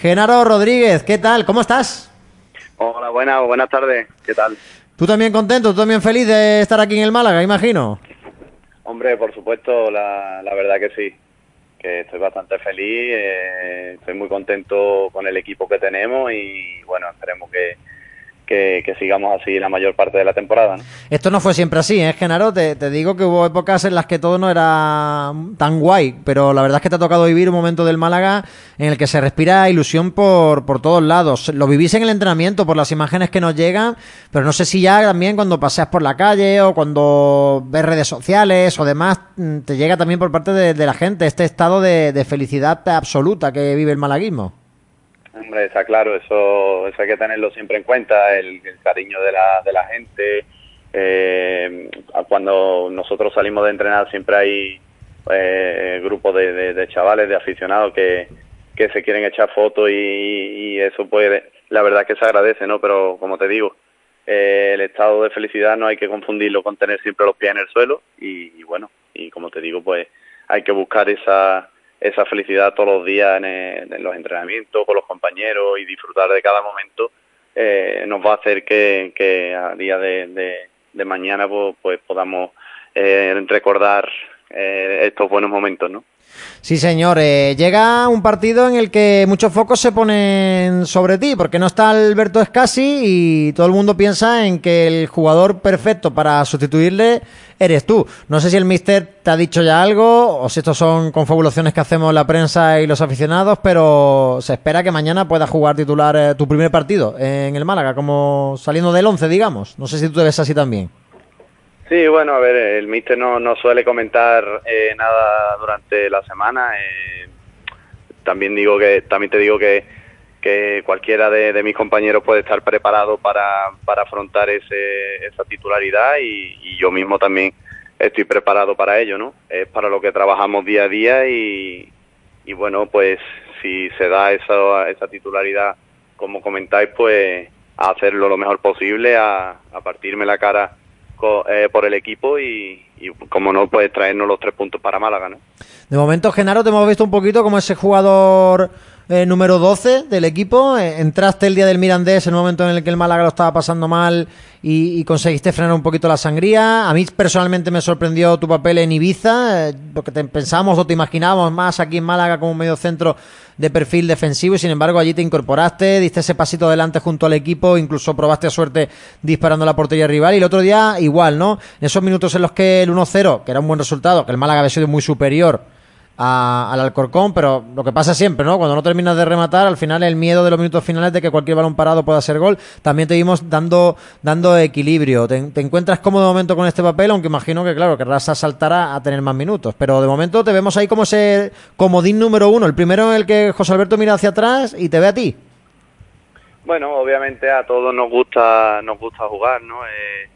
Genaro Rodríguez, ¿qué tal? ¿Cómo estás? Hola, buenas, buenas tardes. ¿Qué tal? ¿Tú también contento, tú también feliz de estar aquí en el Málaga, imagino? Hombre, por supuesto, la, la verdad que sí. Que estoy bastante feliz, eh, estoy muy contento con el equipo que tenemos y bueno, esperemos que, que, sigamos así la mayor parte de la temporada. Esto no fue siempre así, ¿eh, Genaro? Te, digo que hubo épocas en las que todo no era tan guay, pero la verdad es que te ha tocado vivir un momento del Málaga en el que se respira ilusión por, por todos lados. Lo vivís en el entrenamiento por las imágenes que nos llegan, pero no sé si ya también cuando paseas por la calle o cuando ves redes sociales o demás, mm, te llega también por parte de, la gente este estado de, de felicidad absoluta que vive el malaguismo. Hombre, está claro, eso, hay que tenerlo siempre en cuenta, el, cariño de la, de la gente. Eh, cuando nosotros salimos de entrenar siempre hay eh, grupos de, de, chavales, de aficionados que, se quieren echar fotos y, eso puede, la verdad que se agradece, ¿no? Pero como te digo, eh, el estado de felicidad no hay que confundirlo con tener siempre los pies en el suelo y bueno, y como te digo, pues hay que buscar esa esa felicidad todos los días en, los entrenamientos, con los compañeros y disfrutar de cada momento, eh, nos va a hacer que, a día de, mañana pues, pues podamos eh, recordar eh, estos buenos momentos, ¿no? Sí, señor. Eh, llega un partido en el que muchos focos se ponen sobre ti, porque no está Alberto Escasi y todo el mundo piensa en que el jugador perfecto para sustituirle eres tú. No sé si el mister te ha dicho ya algo o si estos son confabulaciones que hacemos la prensa y los aficionados, pero se espera que mañana puedas jugar titular eh, tu primer partido en el Málaga, como saliendo del 11, digamos. No sé si tú te ves así también. Sí, bueno, a ver, el míster no, no suele comentar eh, nada durante la semana. Eh, también digo que también te digo que, que cualquiera de, mis compañeros puede estar preparado para, para afrontar ese, esa titularidad y, yo mismo también estoy preparado para ello, ¿no? Es para lo que trabajamos día a día y, y bueno, pues si se da esa, esa titularidad, como comentáis, pues a hacerlo lo mejor posible, a, a partirme la cara eh, por el equipo y, como no, pues traernos los tres puntos para Málaga, ¿no? De momento, Genaro, te hemos visto un poquito como ese jugador eh, número 12 del equipo. Eh, entraste el día del Mirandés en un momento en el que el Málaga lo estaba pasando mal y, conseguiste frenar un poquito la sangría. A mí personalmente me sorprendió tu papel en Ibiza, porque te pensamos o te imaginábamos más aquí en Málaga como medio centro de perfil defensivo y sin embargo allí te incorporaste, diste ese pasito adelante junto al equipo, incluso probaste a suerte disparando la portería rival y el otro día igual, ¿no? En esos minutos en los que el 1-0, que era un buen resultado, que el Málaga había sido muy superior, al Alcorcón, pero lo que pasa siempre, ¿no? Cuando no terminas de rematar, al final el miedo de los minutos finales de que cualquier balón parado pueda ser gol, también te vimos dando, dando equilibrio. Te, encuentras cómodo de momento con este papel, aunque imagino que, claro, querrás saltar a, tener más minutos. Pero de momento te vemos ahí como ese comodín número uno, el primero en el que José Alberto mira hacia atrás y te ve a ti. Bueno, obviamente a todos nos gusta, nos gusta jugar, ¿no? Eh,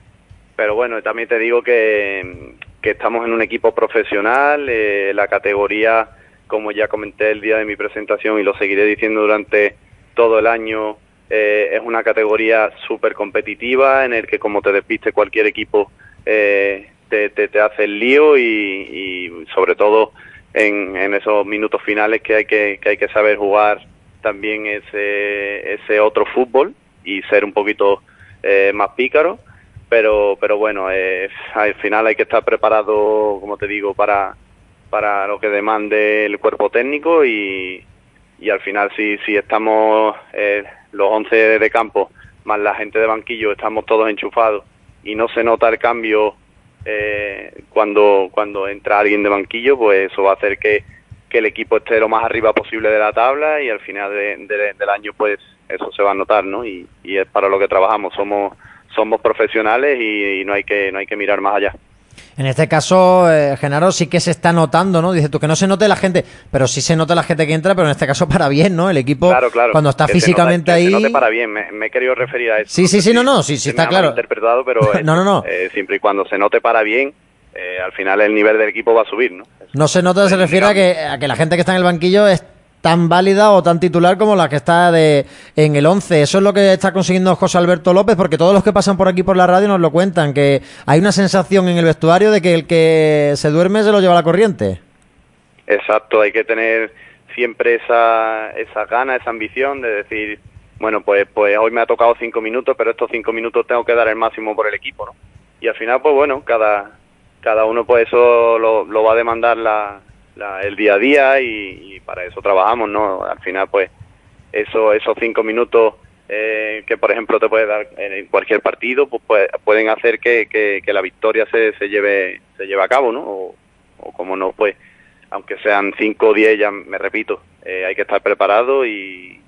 pero bueno, también te digo que, que estamos en un equipo profesional, eh, la categoría, como ya comenté el día de mi presentación y lo seguiré diciendo durante todo el año, eh, es una categoría súper competitiva en el que como te despiste cualquier equipo eh, te, te, hace el lío y, sobre todo en, en, esos minutos finales que hay que, que hay que saber jugar también ese, ese otro fútbol y ser un poquito más pícaro pero pero bueno eh, al final hay que estar preparado como te digo para para lo que demande el cuerpo técnico y, y al final si si estamos eh, los 11 de campo más la gente de banquillo estamos todos enchufados y no se nota el cambio eh, cuando cuando entra alguien de banquillo pues eso va a hacer que, que el equipo esté lo más arriba posible de la tabla y al final del año pues eso se va a notar no y es para lo que trabajamos. Somos somos profesionales y, no hay que no hay que mirar más allá. En este caso, eh, Genaro, sí que se está notando, ¿no? Dice tú que no se note la gente, pero sí se nota la gente que entra, pero en este caso para bien, ¿no? El equipo, cuando está físicamente ahí. Se note para bien, me, he querido referir a eso. Sí, sí, sí, no, no, sí, sí, está claro. interpretado, pero no, no, no. Eh, siempre y cuando se note para bien, eh, al final el nivel del equipo va a subir, ¿no? No se nota, se refiere a que, a que la gente que está en el banquillo es tan válida o tan titular como la que está de, en el 11. Eso es lo que está consiguiendo José Alberto López, porque todos los que pasan por aquí por la radio nos lo cuentan, que hay una sensación en el vestuario de que el que se duerme se lo lleva la corriente. Exacto, hay que tener siempre esa, esa gana, esa ambición de decir, bueno, pues, pues hoy me ha tocado cinco minutos, pero estos cinco minutos tengo que dar el máximo por el equipo, ¿no? Y al final, pues bueno, cada, cada uno pues eso lo, lo va a demandar la, el día a día y, para eso trabajamos, ¿no? Al final, pues eso, esos cinco minutos eh, que, por ejemplo, te puede dar en cualquier partido, pues, pueden hacer que, que, la victoria se, se lleve se lleve a cabo, ¿no? O, o como no, pues aunque sean 5 o 10, ya me repito, eh, hay que estar preparado y,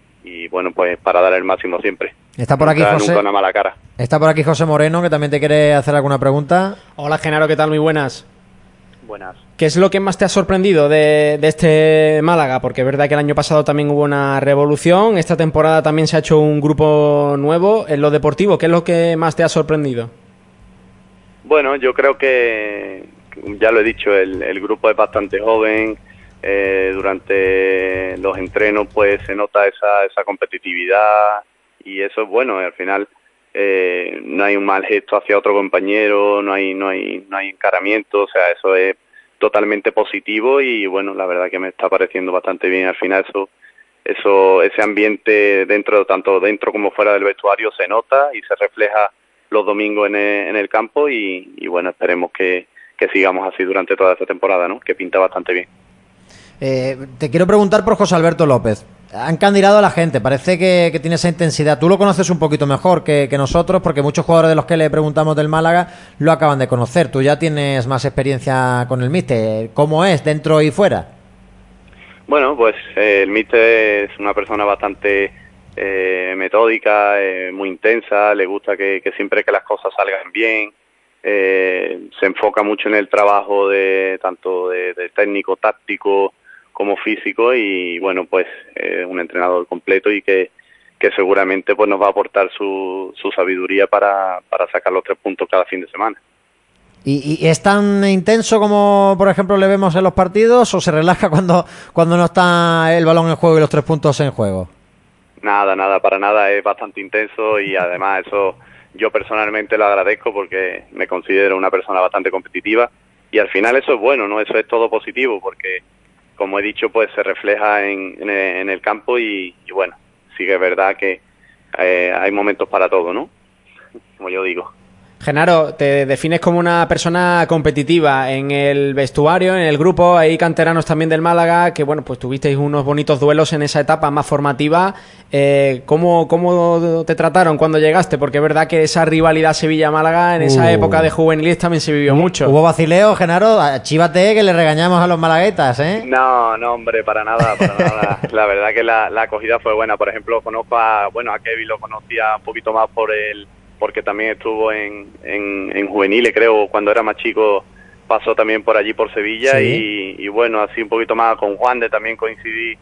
bueno, pues para dar el máximo siempre. Está por aquí José. una mala cara. Está por aquí José Moreno, que también te quiere hacer alguna pregunta. Hola Genaro, ¿qué tal? Muy buenas. Buenas. ¿Qué es lo que más te ha sorprendido de, de, este Málaga? Porque es verdad que el año pasado también hubo una revolución, esta temporada también se ha hecho un grupo nuevo. En lo deportivo, ¿qué es lo que más te ha sorprendido? Bueno, yo creo que, ya lo he dicho, el, el grupo es bastante joven. Eh, durante los entrenos pues se nota esa, esa competitividad y eso es bueno. Al final eh, no hay un mal gesto hacia otro compañero, no hay, no hay, no hay encaramiento, o sea, eso es totalmente positivo y bueno, la verdad que me está pareciendo bastante bien. Al final eso, eso, ese ambiente dentro, tanto dentro como fuera del vestuario se nota y se refleja los domingos en el, en el campo y, bueno, esperemos que, que sigamos así durante toda esta temporada, ¿no? Que pinta bastante bien. Eh, te quiero preguntar por José Alberto López. Han candidado a la gente, parece que, tiene esa intensidad. Tú lo conoces un poquito mejor que, nosotros, porque muchos jugadores de los que le preguntamos del Málaga lo acaban de conocer. Tú ya tienes más experiencia con el Mister. ¿Cómo es dentro y fuera? Bueno, pues eh, el Mister es una persona bastante eh, metódica, muy intensa, le gusta que, que siempre que las cosas salgan bien, eh, se enfoca mucho en el trabajo de tanto de, técnico, táctico como físico y bueno pues es un entrenador completo y que, que seguramente pues nos va a aportar su, su sabiduría para, para sacar los tres puntos cada fin de semana. ¿Y, ¿Y, es tan intenso como, por ejemplo, le vemos en los partidos o se relaja cuando, cuando no está el balón en juego y los tres puntos en juego? Nada, nada, para nada, es bastante intenso y además eso yo personalmente lo agradezco porque me considero una persona bastante competitiva y al final eso es bueno, ¿no? Eso es todo positivo porque, como he dicho, pues se refleja en, en, el, campo y, bueno, sí que es verdad que eh, hay momentos para todo, ¿no? Como yo digo. Genaro, te defines como una persona competitiva en el vestuario, en el grupo, hay canteranos también del Málaga, que bueno, pues tuvisteis unos bonitos duelos en esa etapa más formativa. Eh, ¿cómo, ¿Cómo te trataron cuando llegaste? Porque es verdad que esa rivalidad Sevilla-Málaga en esa uh. época de juveniles también se vivió mucho. ¿Hubo vacileo, Genaro? Chívate que le regañamos a los malaguetas, ¿eh? No, no, hombre, para nada, para nada. La verdad que la, la acogida fue buena. Por ejemplo, conozco a, bueno, a Kevin lo conocía un poquito más por el porque también estuvo en, en, juveniles, creo, cuando era más chico pasó también por allí por Sevilla y, bueno, así un poquito más con Juan de también coincidí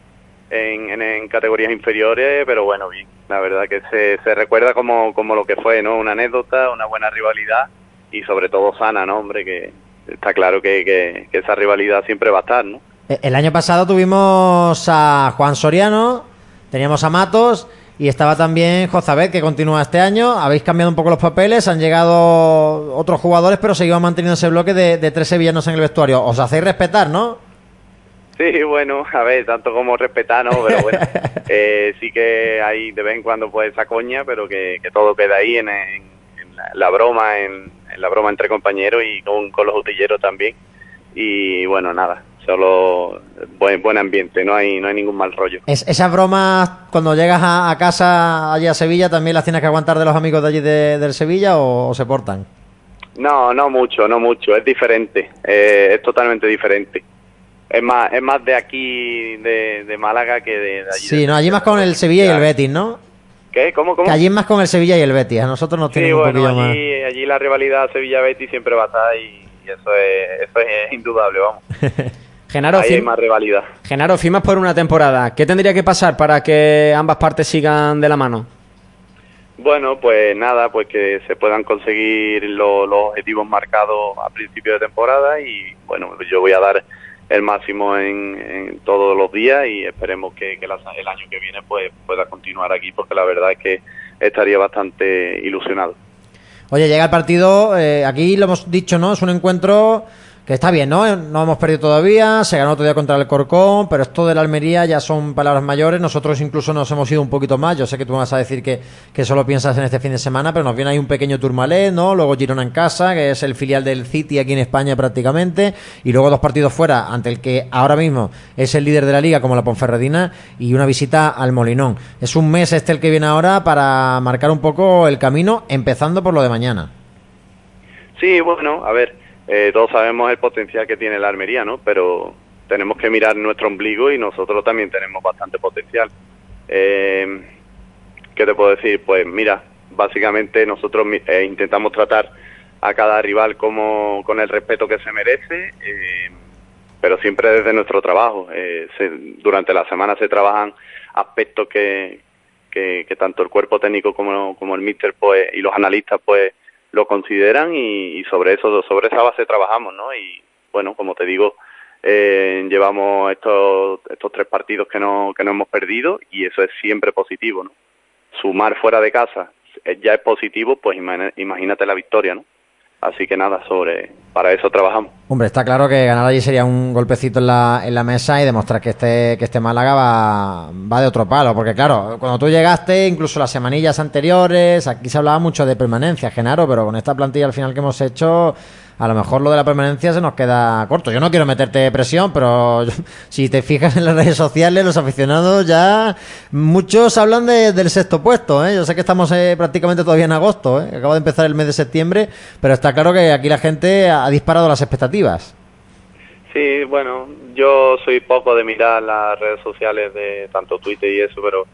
en, en, categorías inferiores, pero bueno, bien, la verdad que se, se recuerda como, como lo que fue, ¿no? Una anécdota, una buena rivalidad y sobre todo sana, ¿no? Hombre, que está claro que, que, que esa rivalidad siempre va a estar, ¿no? El año pasado tuvimos a Juan Soriano, teníamos a Matos y estaba también Jozabet, que continúa este año. Habéis cambiado un poco los papeles, han llegado otros jugadores, pero seguimos manteniendo ese bloque de, tres sevillanos en el vestuario. Os hacéis respetar, ¿no? Sí, bueno, a ver, tanto como respetar, ¿no? Pero bueno, eh, sí que hay de vez en cuando pues esa coña, pero que, todo queda ahí en, la, broma, en, la broma entre compañeros y con, con los utilleros también. Y bueno, nada, solo buen, buen ambiente, no hay, no hay ningún mal rollo. Es, esas bromas, cuando llegas a, casa allí a Sevilla, ¿también las tienes que aguantar de los amigos de allí de, del Sevilla o, se portan? No, no mucho, no mucho, es diferente, eh, es totalmente diferente. Es más, es más de aquí, de, Málaga, que de, allí. Sí, no, allí más con el Sevilla y el Betis, ¿no? ¿Qué? ¿Cómo, cómo? Que allí más con el Sevilla y el Betis, a nosotros nos tiene un poquillo allí, más. allí la rivalidad Sevilla-Betis siempre va a estar y, eso, es, eso es indudable, vamos. Genaro, hay más rivalidad. Genaro, firmas por una temporada. ¿Qué tendría que pasar para que ambas partes sigan de la mano? Bueno, pues nada, pues que se puedan conseguir los objetivos marcados a principio de temporada y bueno, yo voy a dar el máximo en, todos los días y esperemos que, el año que viene pues pueda continuar aquí porque la verdad es que estaría bastante ilusionado. Oye, llega el partido, eh, aquí lo hemos dicho, ¿no? Es un encuentro que está bien, ¿no? No hemos perdido todavía, se ganó otro día contra el Corcón, pero esto de la Almería ya son palabras mayores. Nosotros incluso nos hemos ido un poquito más. Yo sé que tú vas a decir que, que solo piensas en este fin de semana, pero nos viene ahí un pequeño Tourmalet, ¿no? Luego Girona en casa, que es el filial del City aquí en España prácticamente, y luego dos partidos fuera ante el que ahora mismo es el líder de la liga, como la Ponferradina, y una visita al Molinón. Es un mes este el que viene ahora para marcar un poco el camino, empezando por lo de mañana. Sí, bueno, a ver eh, todos sabemos el potencial que tiene la armería, ¿no? Pero tenemos que mirar nuestro ombligo y nosotros también tenemos bastante potencial. Eh, ¿Qué te puedo decir? Pues mira, básicamente nosotros eh, intentamos tratar a cada rival como con el respeto que se merece, eh, pero siempre desde nuestro trabajo. durante la semana se trabajan aspectos que, que, que, tanto el cuerpo técnico como, como el míster pues, y los analistas pues lo consideran y, sobre eso, sobre esa base trabajamos, ¿no? Y bueno, como te digo, eh, llevamos estos, estos tres partidos que no, que no hemos perdido y eso es siempre positivo, ¿no? Sumar fuera de casa ya es positivo, pues imagínate la victoria, ¿no? Así que nada, sobre para eso trabajamos. Hombre, está claro que ganar allí sería un golpecito en la, en la mesa y demostrar que este, que este Málaga va, va de otro palo. Porque claro, cuando tú llegaste, incluso las semanillas anteriores, aquí se hablaba mucho de permanencia, Genaro, pero con esta plantilla al final que hemos hecho a lo mejor lo de la permanencia se nos queda corto. Yo no quiero meterte presión, pero si te fijas en las redes sociales, los aficionados ya muchos hablan del sexto puesto. ¿eh? Yo sé que estamos eh, prácticamente todavía en agosto, ¿eh? acaba de empezar el mes de septiembre, pero está claro que aquí la gente ha disparado las expectativas. Sí, bueno, yo soy poco de mirar las redes sociales de tanto Twitter y eso, pero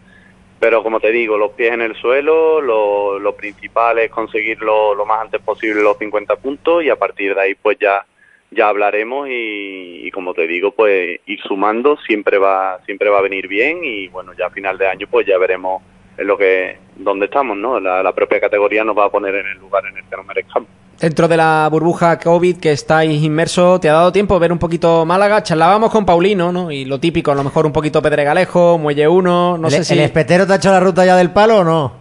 pero como te digo, los pies en el suelo, lo, lo principal es conseguir lo, más antes posible los 50 puntos y a partir de ahí pues ya ya hablaremos y, y, como te digo pues ir sumando siempre va siempre va a venir bien y bueno ya a final de año pues ya veremos en lo que dónde estamos no la, la propia categoría nos va a poner en el lugar en el que nos merezcamos dentro de la burbuja COVID que estáis inmerso, ¿te ha dado tiempo ver un poquito Málaga? Charlábamos con Paulino, ¿no? Y lo típico, a lo mejor un poquito Pedregalejo, Muelle 1, no sé si... ¿El espetero te ha hecho la ruta ya del palo o no?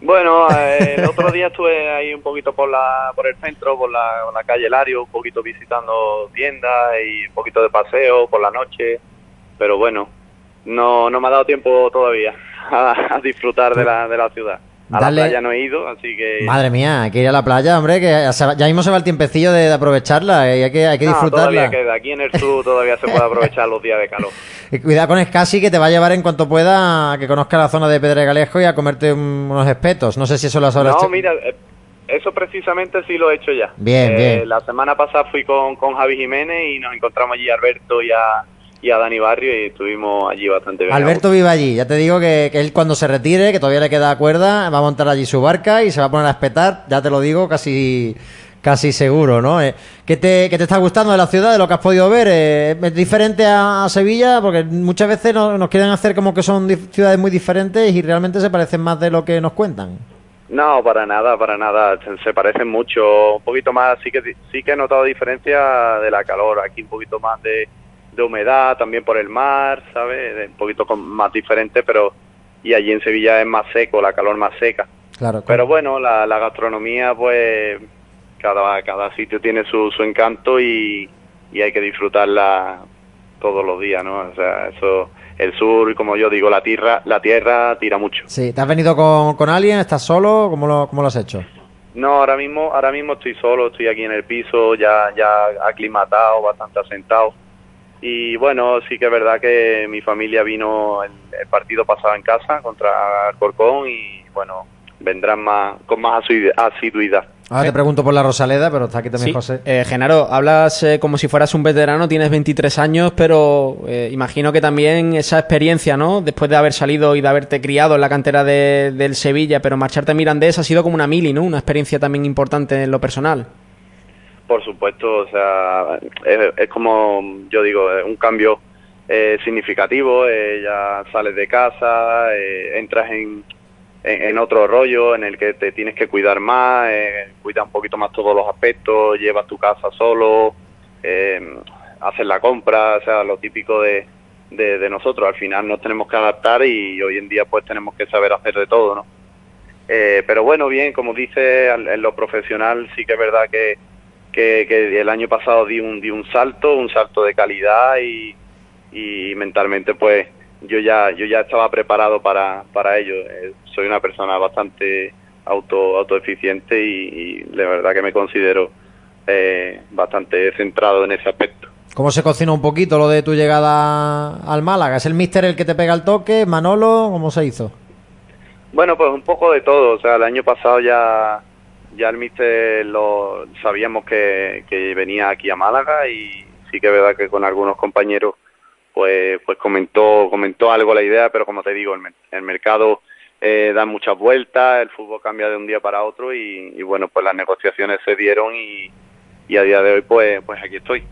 Bueno, eh, el otro día estuve ahí un poquito por la por el centro, por la, por la calle Lario, un poquito visitando tiendas y un poquito de paseo por la noche, pero bueno, no, no me ha dado tiempo todavía a, a disfrutar de la, de la ciudad. A la playa no he ido, así que... Madre mía, hay que ir a la playa, hombre, que ya mismo se va el tiempecillo de, aprovecharla y hay que, hay que disfrutarla. Todavía Aquí en el sur todavía se puede aprovechar los días de calor. Y cuidado con Escasi, que te va a llevar en cuanto pueda a que conozca la zona de Pedregalejo y a comerte unos espetos. No sé si eso lo has No, mira, eh, eso precisamente sí lo he hecho ya. Bien, eh, bien. La semana pasada fui con, con Javi Jiménez y nos encontramos allí a Alberto y a y a Dani Barrio y estuvimos allí bastante bien. Alberto vive allí, ya te digo que, él cuando se retire, que todavía le queda cuerda, va a montar allí su barca y se va a poner a espetar, ya te lo digo, casi casi seguro, ¿no? Eh, ¿qué, te, ¿Qué te está gustando de la ciudad, de lo que has podido ver? Eh, ¿Es diferente a, Sevilla? Porque muchas veces nos, quieren hacer como que son ciudades muy diferentes y realmente se parecen más de lo que nos cuentan. No, para nada, para nada. Se, parecen mucho. Un poquito más, sí que sí que he notado diferencia de la calor. Aquí un poquito más de, de humedad, también por el mar, ¿sabes? Un poquito más diferente, pero y allí en Sevilla es más seco, la calor más seca. Claro. Pero bueno, la, gastronomía, pues cada, cada sitio tiene su, su encanto y, y hay que disfrutarla todos los días, ¿no? O sea, eso, el sur, como yo digo, la tierra, la tierra tira mucho. Sí, ¿te has venido con, con alguien? ¿Estás solo? ¿Cómo lo, cómo lo has hecho? No, ahora mismo, ahora mismo estoy solo, estoy aquí en el piso, ya, ya aclimatado, bastante asentado y bueno, sí que es verdad que mi familia vino el, partido pasado en casa contra Corcón y bueno, vendrán más con más asiduidad. Ahora te pregunto por la Rosaleda, pero está aquí también José. Eh, Genaro, hablas eh, como si fueras un veterano, tienes 23 años, pero eh, imagino que también esa experiencia, ¿no? Después de haber salido y de haberte criado en la cantera de, del Sevilla, pero marcharte a Mirandés ha sido como una mili, ¿no? Una experiencia también importante en lo personal. Por supuesto, o sea, es, como yo digo, un cambio eh, significativo, eh, ya sales de casa, eh, entras en, en, otro rollo en el que te tienes que cuidar más, eh, cuida un poquito más todos los aspectos, llevas tu casa solo, eh, haces la compra, o sea, lo típico de, de, de, nosotros, al final nos tenemos que adaptar y hoy en día pues tenemos que saber hacer de todo, ¿no? Eh, pero bueno, bien, como dice, en lo profesional sí que es verdad que que, el año pasado di un, di un salto, un salto de calidad y, y mentalmente pues yo ya yo ya estaba preparado para, para ello. Eh, soy una persona bastante auto autoeficiente y, y de verdad que me considero eh, bastante centrado en ese aspecto. ¿Cómo se cocina un poquito lo de tu llegada al Málaga? ¿Es el míster el que te pega el toque? ¿Manolo? ¿Cómo se hizo? Bueno, pues un poco de todo. O sea, el año pasado ya ya el míster lo sabíamos que, que venía aquí a Málaga y sí que es verdad que con algunos compañeros pues pues comentó comentó algo la idea, pero como te digo, el, el mercado eh, da muchas vueltas, el fútbol cambia de un día para otro y, y bueno, pues las negociaciones se dieron y, y, a día de hoy pues pues aquí estoy.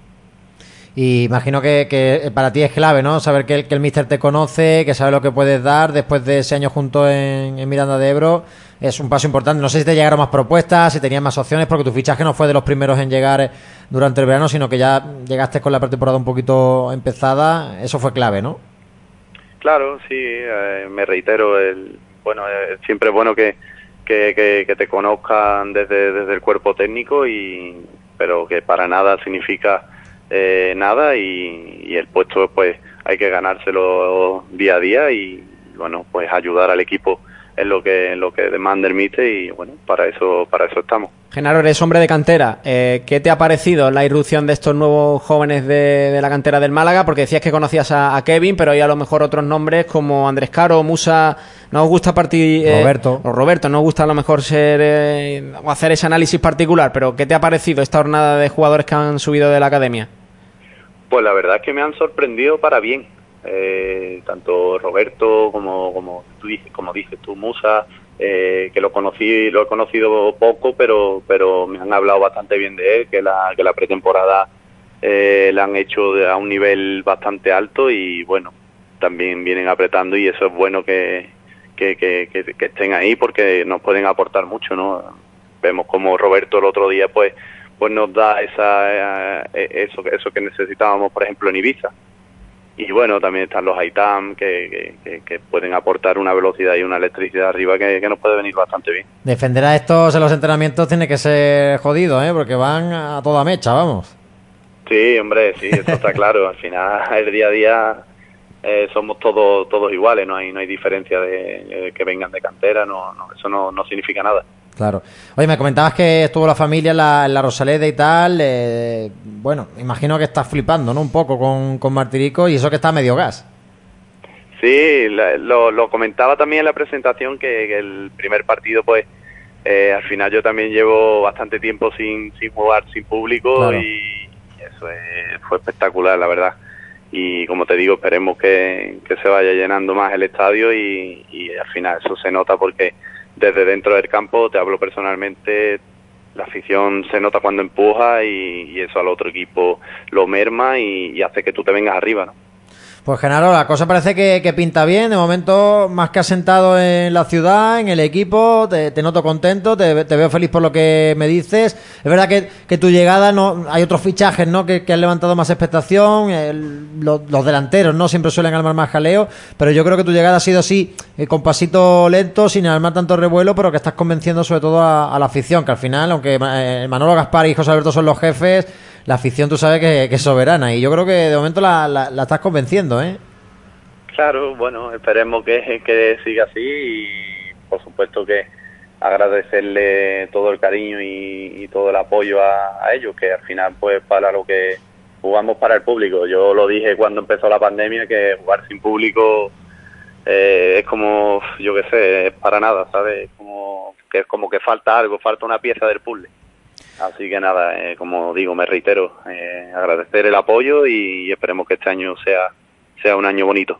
Y imagino que, que para ti es clave, ¿no? Saber que el, que el míster te conoce, que sabe lo que puedes dar después de ese año junto en, en Miranda de Ebro es un paso importante. No sé si te llegaron más propuestas, si tenías más opciones, porque tu fichaje no fue de los primeros en llegar durante el verano, sino que ya llegaste con la pretemporada un poquito empezada. Eso fue clave, ¿no? Claro, sí, eh, me reitero, el, bueno, eh, siempre es bueno que, que, que, te conozcan desde, desde el cuerpo técnico, y pero que para nada significa eh, nada y, y el puesto pues hay que ganárselo día a día y bueno, pues ayudar al equipo es lo que en lo que demanda el MITE y bueno, para eso para eso estamos. Genaro, eres hombre de cantera. Eh, ¿Qué te ha parecido la irrupción de estos nuevos jóvenes de, de la cantera del Málaga? Porque decías que conocías a, a, Kevin, pero hay a lo mejor otros nombres como Andrés Caro, Musa. ¿No os gusta partir. Eh, Roberto. O Roberto, no os gusta a lo mejor ser eh, o hacer ese análisis particular, pero ¿qué te ha parecido esta jornada de jugadores que han subido de la academia? Pues la verdad es que me han sorprendido para bien eh, tanto Roberto como, como tú dices, como dices tú, Musa, eh, que lo conocí, lo he conocido poco, pero, pero me han hablado bastante bien de él, que la, que la pretemporada eh, la han hecho a un nivel bastante alto y bueno, también vienen apretando y eso es bueno que, que, que, estén ahí porque nos pueden aportar mucho, ¿no? Vemos como Roberto el otro día pues pues nos da esa eh, eso eso que necesitábamos por ejemplo en Ibiza y bueno, también están los ITAM que, que, que, pueden aportar una velocidad y una electricidad arriba que, que, nos puede venir bastante bien. Defender a estos en los entrenamientos tiene que ser jodido, ¿eh? porque van a toda mecha, vamos. Sí, hombre, sí, eso está claro. Al final, el día a día eh, somos todos todos iguales, no hay no hay diferencia de, de que vengan de cantera, no, no eso no, no significa nada. Claro. Oye, me comentabas que estuvo la familia en la, en la Rosaleda y tal. Eh, bueno, imagino que estás flipando, ¿no? Un poco con, con Martirico y eso que está medio gas. Sí, lo, lo comentaba también en la presentación que, que el primer partido, pues, eh, al final yo también llevo bastante tiempo sin, sin jugar sin público claro. y eso es, fue espectacular, la verdad. Y como te digo, esperemos que, que se vaya llenando más el estadio y, y al final eso se nota porque desde dentro del campo, te hablo personalmente, la afición se nota cuando empuja y, y eso al otro equipo lo merma y, y, hace que tú te vengas arriba, ¿no? Pues Genaro, la cosa parece que, pinta bien. De momento, más que asentado en la ciudad, en el equipo, te, noto contento, te, veo feliz por lo que me dices. Es verdad que, tu llegada, no hay otros fichajes ¿no? que, han levantado más expectación. Los, delanteros no siempre suelen armar más jaleo, pero yo creo que tu llegada ha sido así, eh, con pasito lento, sin armar tanto revuelo, pero que estás convenciendo sobre todo a, la afición, que al final, aunque eh, Manolo Gaspar y José Alberto son los jefes, la afición tú sabes que, es soberana y yo creo que de momento la estás convenciendo, ¿eh? Claro, bueno, esperemos que, que siga así y por supuesto que agradecerle todo el cariño y, todo el apoyo a, ellos, que al final pues para lo que jugamos para el público. Yo lo dije cuando empezó la pandemia que jugar sin público eh, es como, yo qué sé, es para nada, ¿sabes? Como que es como que falta algo, falta una pieza del puzzle. Así que nada, eh, como digo, me reitero, eh, agradecer el apoyo y esperemos que este año sea, sea un año bonito.